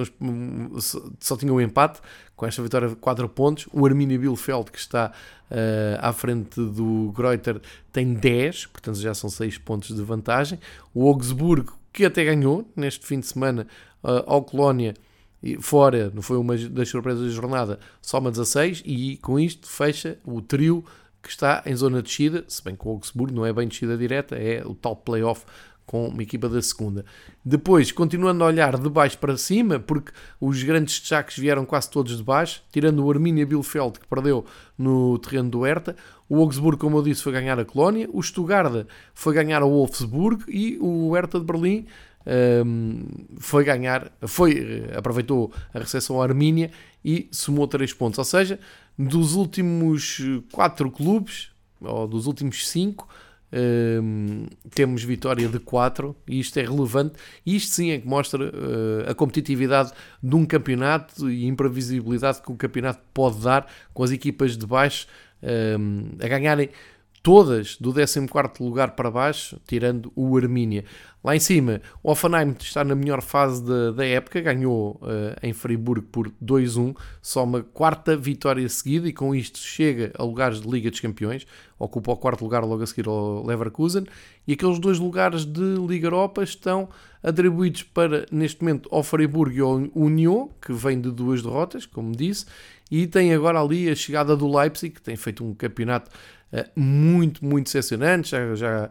só tinham um empate, com esta vitória de 4 pontos. O Arminia Bielefeld, que está uh, à frente do Greuther, tem 10, portanto já são 6 pontos de vantagem. O Augsburgo, que até ganhou neste fim de semana uh, ao Colónia, fora, não foi uma das surpresas da jornada, soma 16 e com isto fecha o trio que está em zona de descida, se bem que o Augsburgo não é bem descida direta, é o tal playoff com uma equipa da segunda. Depois, continuando a olhar de baixo para cima, porque os grandes destaques vieram quase todos de baixo, tirando o Arminia Bielefeld, que perdeu no terreno do Hertha, o Augsburgo, como eu disse, foi ganhar a Colónia, o Stuttgart foi ganhar o Wolfsburg e o Hertha de Berlim um, foi ganhar, foi, aproveitou a recepção à Armínia e somou 3 pontos. Ou seja, dos últimos 4 clubes, ou dos últimos 5, um, temos vitória de 4 e isto é relevante. Isto sim é que mostra uh, a competitividade de um campeonato e a imprevisibilidade que o campeonato pode dar com as equipas de baixo um, a ganharem todas do 14 lugar para baixo, tirando o Armínia. Lá em cima, o Offenheim está na melhor fase da, da época, ganhou uh, em Friburgo por 2-1, só uma quarta vitória seguida e com isto chega a lugares de Liga dos Campeões, ocupa o quarto lugar logo a seguir ao Leverkusen e aqueles dois lugares de Liga Europa estão atribuídos para, neste momento, ao Freiburg e ao Union, que vem de duas derrotas, como disse, e tem agora ali a chegada do Leipzig, que tem feito um campeonato muito, muito decepcionante. Já, já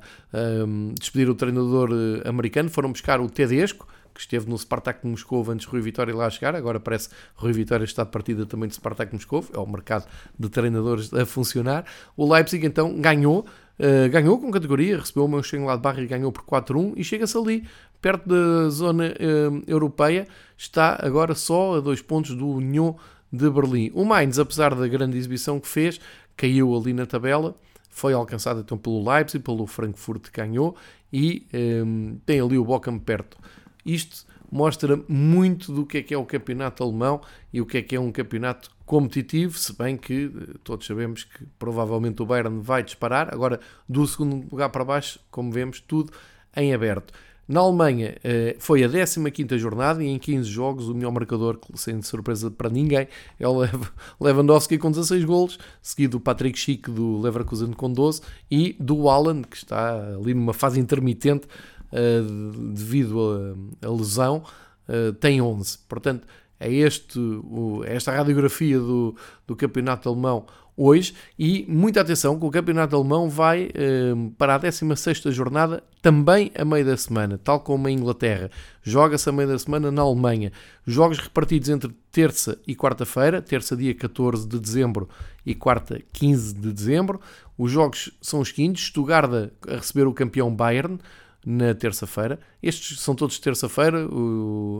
um, despediram o treinador uh, americano, foram buscar o Tedesco, que esteve no Spartak Moscou antes Rui Vitória lá chegar, agora parece que Rui Vitória está de partida também de Spartak Moscou, é o mercado de treinadores a funcionar. O Leipzig então ganhou, uh, ganhou com categoria, recebeu o Mönchengladbach e ganhou por 4-1 e chega-se ali, perto da zona uh, europeia, está agora só a dois pontos do Union de Berlim. O Mainz, apesar da grande exibição que fez, caiu ali na tabela, foi alcançado então pelo Leipzig, pelo Frankfurt ganhou e um, ehm, tem ali o Bochum perto. Isto mostra muito do que é que é o campeonato alemão e o que é que é um campeonato competitivo, se bem que eh, todos sabemos que provavelmente o Bayern vai disparar. Agora, do segundo lugar para baixo, como vemos, tudo em aberto. Na Alemanha eh, foi a 15 jornada e em 15 jogos o melhor marcador, sem surpresa para ninguém, é o Lewandowski com 16 golos, seguido do Patrick Schick do Leverkusen com 12 e do Alan, que está ali numa fase intermitente eh, devido à lesão, eh, tem 11. Portanto, é este, esta radiografia do, do campeonato alemão hoje e muita atenção que o campeonato alemão vai eh, para a 16 jornada também a meio da semana, tal como a Inglaterra. Joga-se a meio da semana na Alemanha. Jogos repartidos entre terça e quarta-feira, terça dia 14 de dezembro e quarta 15 de dezembro. Os jogos são os seguintes, Stuttgart a receber o campeão Bayern, na terça-feira. Estes são todos terça-feira.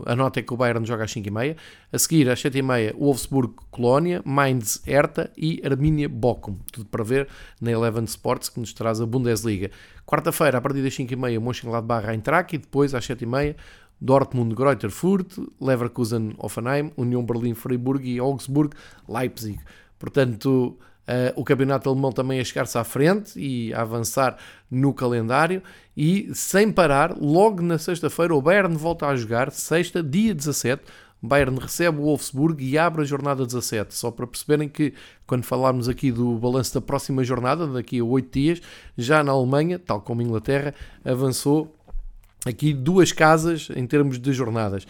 A nota é que o Bayern joga às 5h30. A seguir, às 7h30, Wolfsburg-Colónia, Mainz, Hertha e Arminia-Bochum. Tudo para ver na Eleven Sports, que nos traz a Bundesliga. Quarta-feira, a partir das 5h30, Mönchengladbach-Eintracht e depois, às 7h30, Dortmund, Greuther Fürth, Leverkusen, Offenheim, União Berlim, Freiburg e Augsburg, Leipzig. Portanto, Uh, o campeonato alemão também a chegar-se à frente e a avançar no calendário. E sem parar, logo na sexta-feira o Bayern volta a jogar, sexta, dia 17, o Bayern recebe o Wolfsburg e abre a jornada 17, só para perceberem que quando falarmos aqui do balanço da próxima jornada, daqui a 8 dias, já na Alemanha, tal como Inglaterra, avançou aqui duas casas em termos de jornadas.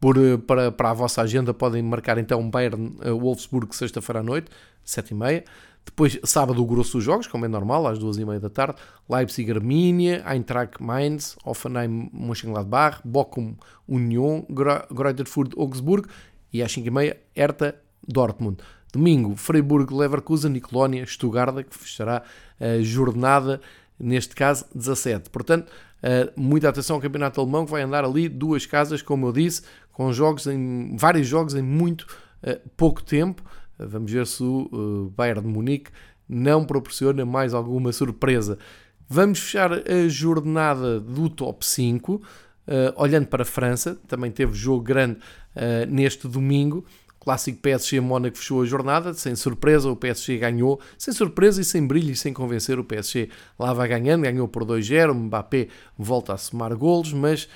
Por, para, para a vossa agenda podem marcar então Bayern uh, Wolfsburg sexta-feira à noite, 7h30. Depois, sábado, o grosso dos jogos, como é normal, às 2h30 da tarde. Leipzig, Arminia, Eintracht Mainz, Offenheim, Mönchengladbach, Bochum, Union, Greuther Fürth, Augsburg e às 5h30, Hertha, Dortmund. Domingo, Freiburg, Leverkusen e Colónia, Stuttgart, que fechará a jornada, neste caso, 17. Portanto, Uh, muita atenção ao campeonato alemão que vai andar ali duas casas, como eu disse, com jogos em vários jogos em muito uh, pouco tempo. Uh, vamos ver se o Bayern de Munique não proporciona mais alguma surpresa. Vamos fechar a jornada do top 5, olhando para a França, também teve jogo grande neste domingo. Clássico PSG-Mónaco fechou a jornada, sem surpresa o PSG ganhou, sem surpresa e sem brilho e sem convencer o PSG lá vai ganhando, ganhou por 2-0, Mbappé volta a somar golos, mas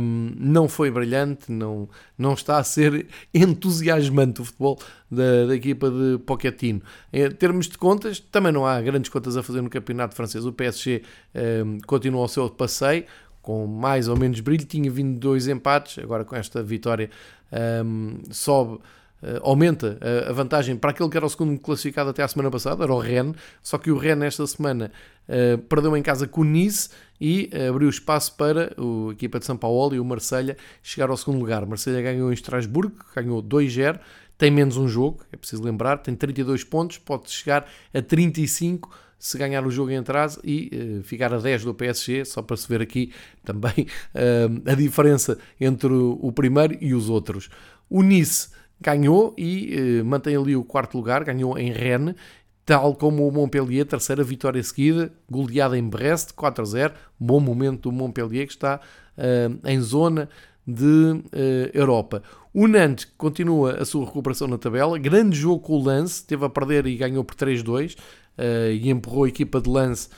um, não foi brilhante, não, não está a ser entusiasmante o futebol da, da equipa de Pochettino. Em termos de contas, também não há grandes contas a fazer no campeonato francês, o PSG um, continua o seu passeio, com mais ou menos brilho, tinha vindo dois empates, agora com esta vitória um, sobe, Uh, aumenta a, a, vantagem para aquele que era o segundo classificado até a semana passada, era o Rennes, só que o Rennes esta semana uh, perdeu em casa com o Nice e abriu espaço para a equipa de São Paulo e o Marselha chegar ao segundo lugar. Marselha ganhou em Estrasburgo, ganhou 2-0, tem menos um jogo, é preciso lembrar, tem 32 pontos, pode chegar a 35 se ganhar o jogo em atraso e uh, ficar a 10 do PSG, só para se ver aqui também uh, a diferença entre o primeiro e os outros. O Nice ganhou e uh, mantém ali o quarto lugar, ganhou em Rennes, tal como o Montpellier, terceira vitória seguida, goleada em Brest, 4-0, bom momento do Montpellier que está em zona de Europa. O Nantes continua a sua recuperação na tabela, grande jogo com o Lance, teve a perder e ganhou por 3-2, uh, e empurrou a equipa de lance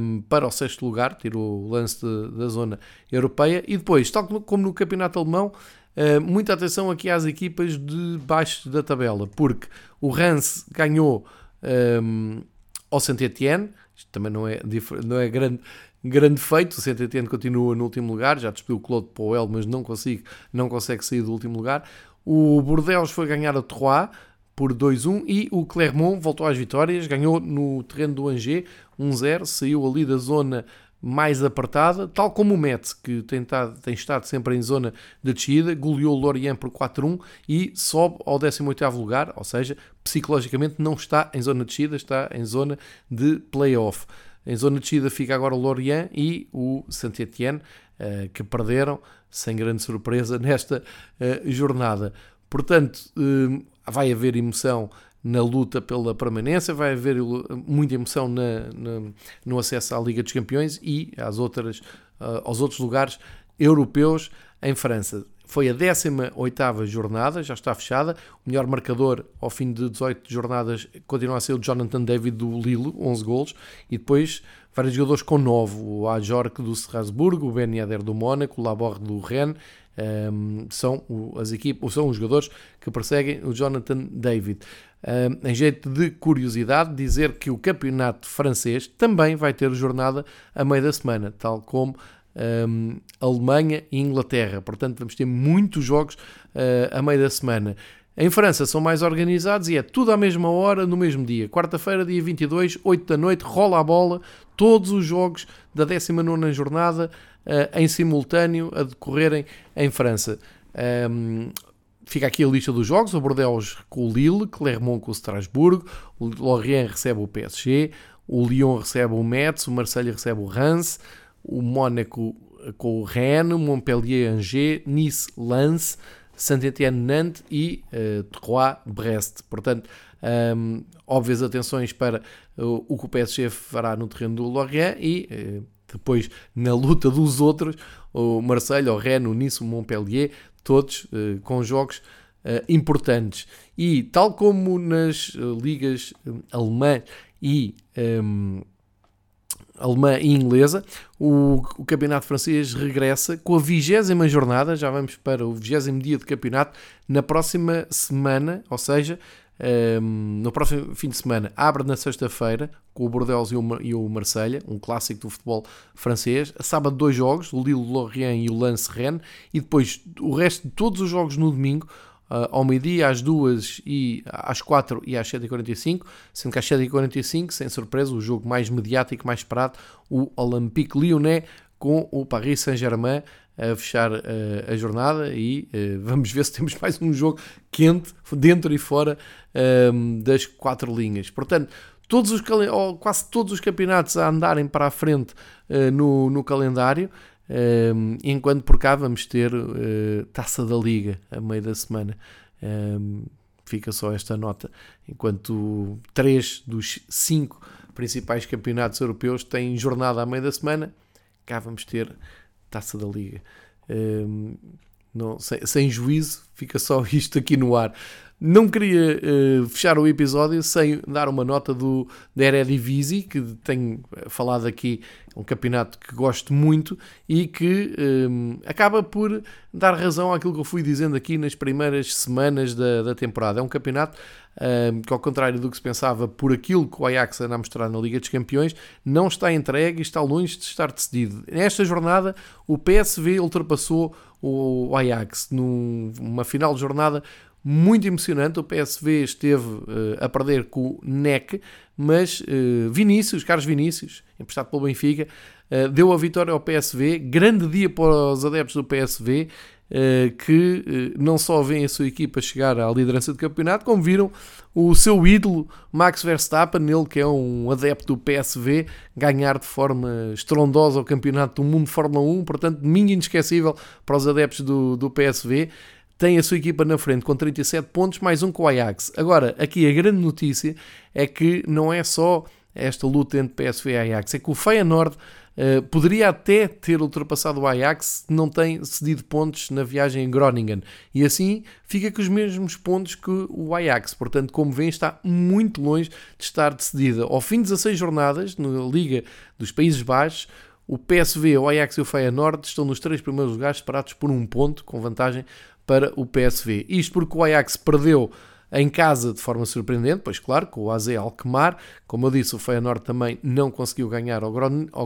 um, para o sexto lugar, tirou o lance de, da zona europeia. E depois, tal como no campeonato alemão, uh, muita atenção aqui às equipas de baixo da tabela, porque o Rance ganhou um, ehm, ao Saint-Étienne, isto também não é, não é grande, grande feito, o Saint-Étienne continua no último lugar, já despediu o Claude Powell, mas não, consigo, não consegue sair do último lugar. O Bordeaux foi ganhar a Troyes, por 2-1 e o Clermont voltou às vitórias, ganhou no terreno do Angers 1-0, saiu ali da zona mais apertada, tal como o Metz, que tem, tado, tem estado sempre em zona de descida, goleou o Lorient por 4-1 e sobe ao 18º lugar, ou seja, psicologicamente não está em zona de descida, está em zona de playoff. Em zona de descida fica agora o Lorient e o Saint-Étienne, uh, que perderam, sem grande surpresa, nesta uh, jornada. Portanto, uh, vai haver emoção na luta pela permanência, vai haver muita emoção na, na, no acesso à Liga dos Campeões e às outras, aos outros lugares europeus em França. Foi a 18ª jornada, já está fechada. O melhor marcador ao fim de 18 jornadas continua a ser o Jonathan David do Lille, 11 golos, e depois vários jogadores com 9, o Ajorque do Strasbourg, o Ben Yedder do Mónaco, o Laborde do Rennes, um, são as equipes, são os jogadores que perseguem o Jonathan David. Um, em jeito de curiosidade, dizer que o campeonato francês também vai ter jornada a meio da semana, tal como um, Alemanha e Inglaterra. Portanto, vamos ter muitos jogos uh, a meio da semana. Em França são mais organizados e é tudo à mesma hora, no mesmo dia. Quarta-feira, dia 22, 8 da noite, rola a bola, todos os jogos da 19 jornada uh, em simultâneo a decorrerem em França. Um, fica aqui a lista dos jogos: o Bordeaux com o Lille, Clermont com o Strasbourg, o Lorient recebe o PSG, o Lyon recebe o Metz, o Marseille recebe o Reims, o Mónaco com o Rennes, Montpellier, Angers, Nice, Lens, Saint-Étienne, Nantes e uh, Troyes, Brest. Portanto, um, óbvias atenções para uh, o que o PSG fará no terreno do Lorient e uh, depois na luta dos outros, o Marseille, o Rennes, o Nice, o Montpellier, todos uh, com jogos importantes. E tal como nas ligas alemã e um, alemã e inglesa. O, o, campeonato francês regressa com a vigésima jornada, já vamos para o vigésimo dia de campeonato, na próxima semana, ou seja, um, no próximo fim de semana. Abre na sexta-feira com o Bordeaux e o, e o Marselha, um clássico do futebol francês. A sábado, dois jogos, o Lille-Lorient e o Lens-Rennes, e depois o resto de todos os jogos no domingo uh, ao meio-dia, às duas e às quatro e às 7h45, sendo que às 7h45, sem surpresa, o jogo mais mediático, mais esperado, o Olympique Lyonnais com o Paris Saint-Germain a fechar uh, a jornada e uh, vamos ver se temos mais um jogo quente dentro e fora uh, das quatro linhas. Portanto, todos os, quase todos os campeonatos a andarem para a frente no, no calendário um, enquanto por cá vamos ter uh, taça da Liga a meio da semana. Um, fica só esta nota. Enquanto três dos cinco principais campeonatos europeus têm jornada a meio da semana, cá vamos ter taça da Liga. Um, não, sem, sem, juízo, fica só isto aqui no ar. Não queria uh, fechar o episódio sem dar uma nota do, da Eredivisie, que tenho falado aqui, é um campeonato que gosto muito e que um, eh, acaba por dar razão àquilo que eu fui dizendo aqui nas primeiras semanas da, da temporada. É um campeonato um, que, ao contrário do que se pensava, por aquilo que o Ajax anda a mostrar na Liga dos Campeões, não está entregue e está longe de estar decidido. Nesta jornada, o PSV ultrapassou o Ajax numa final de jornada muito emocionante. O PSV esteve uh, a perder com o NEC, mas uh, Vinícius, Carlos Vinícius, emprestado pelo Benfica, uh, deu a vitória ao PSV. Grande dia para os adeptos do PSV. que não só veem a sua equipa chegar à liderança do campeonato, como viram o seu ídolo Max Verstappen, ele que é um adepto do PSV, ganhar de forma estrondosa o campeonato do mundo de Fórmula 1, portanto, domingo inesquecível para os adeptos do, do PSV tem a sua equipa na frente com 37 pontos, mais um com o Ajax. Agora, aqui a grande notícia é que não é só esta luta entre PSV e Ajax, é que o Feyenoord uh, poderia até ter ultrapassado o Ajax se não tem cedido pontos na viagem em Groningen. E assim fica com os mesmos pontos que o Ajax. Portanto, como vem, está muito longe de estar decidida. Ao fim de 16 jornadas, na Liga dos Países Baixos, o PSV, o Ajax e o Feyenoord estão nos três primeiros lugares, separados por um ponto, com vantagem para o PSV. Isto porque o Ajax perdeu em casa de forma surpreendente, pois claro, com o AZ Alkmaar, como eu disse, o Feyenoord também não conseguiu ganhar ao,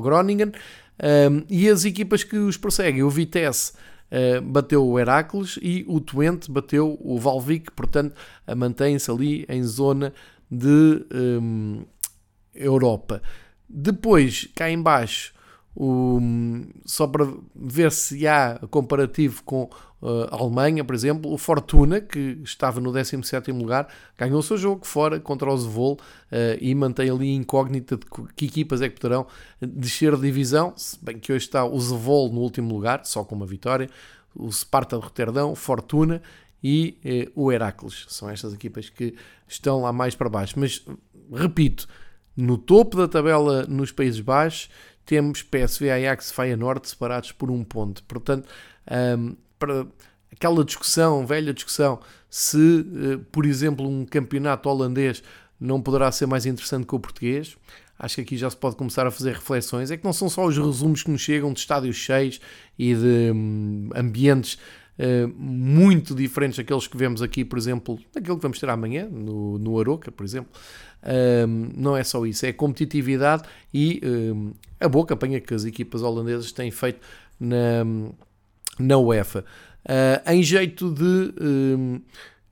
Groningen, um, e as equipas que os prosseguem, o Vitesse uh, bateu o Heracles e o Twente bateu o Valvik, portanto mantém-se ali em zona de um, Europa. Depois, cá embaixo, o, só para ver se há comparativo com uh, Alemanha, por exemplo, o Fortuna, que estava no 17 lugar, ganhou o seu jogo fora contra o Zevol uh, e mantém ali incógnita de que equipas é que poderão descer de divisão, se bem que hoje está o Zevol no último lugar, só com uma vitória, o Sparta de Roterdão, Fortuna e eh, o Heracles. São estas equipas que estão lá mais para baixo. Mas, repito, no topo da tabela nos Países Baixos temos PSV, Ajax e Feyenoord separados por um ponto. Portanto, um, para aquela discussão, velha discussão, se, uh, por exemplo, um campeonato holandês não poderá ser mais interessante que o português, acho que aqui já se pode começar a fazer reflexões. É que não são só os resumos que nos chegam de estádios cheios e de um, ambientes Uh, muito diferentes daqueles que vemos aqui, por exemplo, daquilo que vamos ter amanhã, no, no Aroca, por exemplo. Um, não é só isso, é competitividade e um, a boa campanha que as equipas holandesas têm feito na, na UEFA. Uh, em jeito de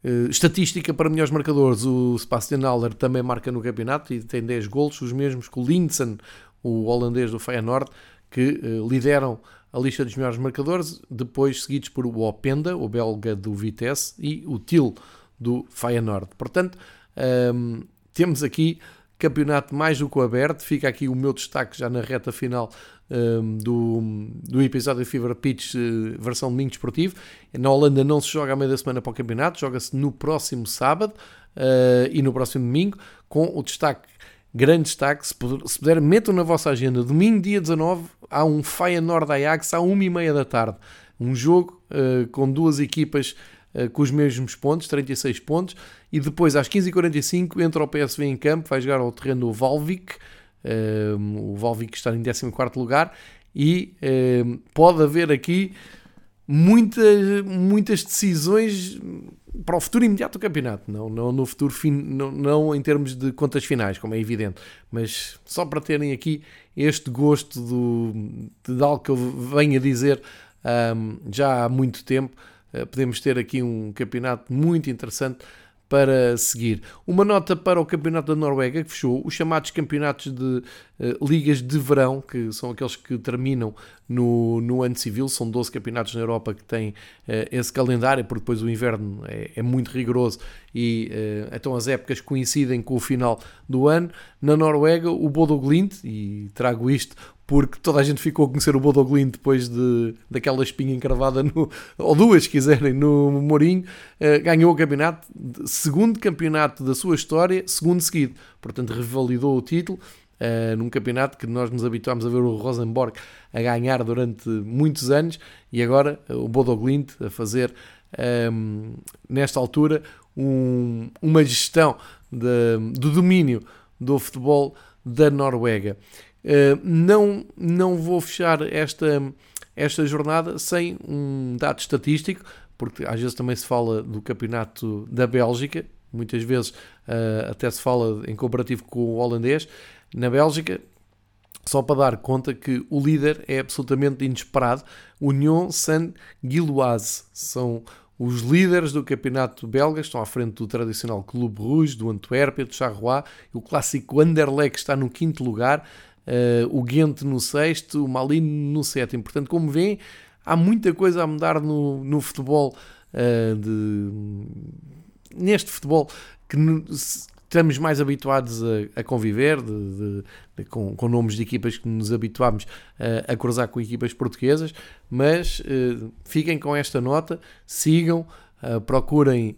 uh, estatística para melhores marcadores, o Sebastian Haller também marca no campeonato e tem 10 golos, os mesmos que o Lindsson, o holandês do Feyenoord, que uh, lideram a lista dos melhores marcadores, depois seguidos por o Openda, o belga do Vitesse, e o Til do Feyenoord. Portanto, um, temos aqui campeonato mais do que aberto. Fica aqui o meu destaque já na reta final um, do, do episódio Fever Pitch uh, versão domingo esportivo. Na Holanda não se joga à meia da semana para o campeonato, joga-se no próximo sábado uh, e no próximo domingo, com o destaque, grande destaque, se puder, se puder metam na vossa agenda, domingo dia 19, há um Feyenoord Ajax à 1h30 da tarde. Um jogo uh, com duas equipas com os mesmos pontos, 36 pontos, e depois às 15h45 entra o PSV em campo, vai jogar ao terreno do Valvik, o Valvik está em 14 lugar e pode haver aqui muitas, muitas decisões para o futuro imediato do campeonato, não, não no futuro não, não, em termos de contas finais, como é evidente, mas só para terem aqui este gosto do, de algo que eu venho a dizer um, já há muito tempo, podemos ter aqui um campeonato muito interessante para seguir. Uma nota para o Campeonato da Noruega, que fechou os chamados campeonatos de uh, ligas de verão, que são aqueles que terminam no, no ano civil. São 12 campeonatos na Europa que têm uh, esse calendário, porque depois o inverno é, é muito rigoroso e uh, então as épocas coincidem com o final do ano. Na Noruega, o Bodo Glint, e trago isto porque toda a gente ficou a conhecer o Bodo Glimt depois de, daquela espinha encravada, no, ou duas, se quiserem, no Mourinho, uh, ganhou o campeonato, segundo campeonato da sua história, segundo seguido. Portanto, revalidou o título uh, num campeonato que nós nos habituámos a ver o Rosenborg a ganhar durante muitos anos e agora uh, o Bodo Glimt a fazer, um, ehm, nesta altura, um, uma gestão de, do domínio do futebol da Noruega. Eh, não, não vou fechar esta, esta jornada sem um dado estatístico, porque às vezes também se fala do campeonato da Bélgica, muitas vezes uh, até se fala em comparativo com o holandês. Na Bélgica, só para dar conta que o líder é absolutamente inesperado, Union Saint-Gilloise. São os líderes do campeonato belga, estão à frente do tradicional Clube Rouge, do Antuérpia, do Charleroi, o clássico Anderlecht está no quinto lugar, uh, o Ghent no sexto, o Malino no sétimo. Portanto, como veem, há muita coisa a mudar no, no futebol, uh, de, neste futebol que estamos mais habituados a, a conviver, de, de, com, com, nomes de equipas que nos habituámos a, a cruzar com equipas portuguesas, mas uh, fiquem com esta nota, sigam, uh, procurem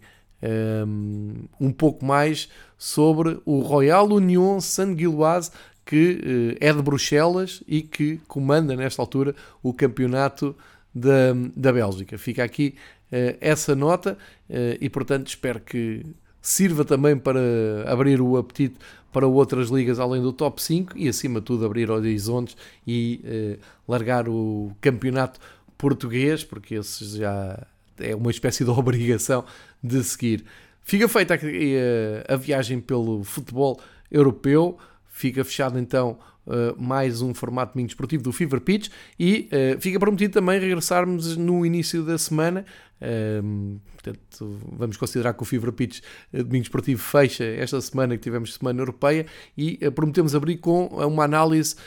um pouco mais sobre o Royal Union Saint-Gilloise que eh, é de Bruxelas e que comanda nesta altura o campeonato da, da Bélgica. Fica aqui uh, essa nota uh, e, portanto, espero que sirva também para abrir o apetite para outras ligas além do top 5 e, acima de tudo, abrir horizontes e largar o campeonato português, porque esse já é uma espécie de obrigação de seguir. Fica feita a, a viagem pelo futebol europeu. Fica fechado então uh, mais um formato domingo esportivo do Fever Pitch e uh, fica prometido também regressarmos no início da semana. Uh, portanto, vamos considerar que o Fever Pitch uh, domingo esportivo fecha esta semana que tivemos semana europeia e prometemos abrir com uma análise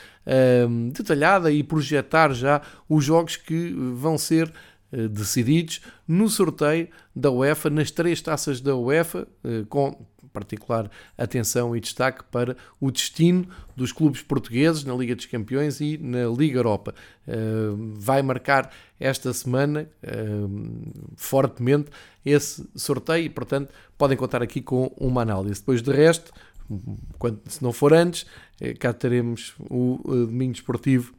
detalhada e projetar já os jogos que vão ser decididos no sorteio da UEFA, nas três taças da UEFA, com particular atenção e destaque para o destino dos clubes portugueses na Liga dos Campeões e na Liga Europa. Uh, vai marcar esta semana fortemente esse sorteio e, portanto, podem contar aqui com uma análise. Depois de resto, quando, se não for antes, eh, cá teremos o Domingo Esportivo,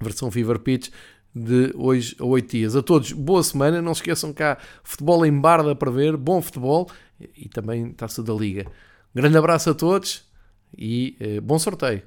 versão Fever Pitch, de hoje a 8 dias. A todos, boa semana. Não se esqueçam cá, futebol em barda para ver, bom futebol e também taça da Liga. Grande abraço a todos e eh, bom sorteio.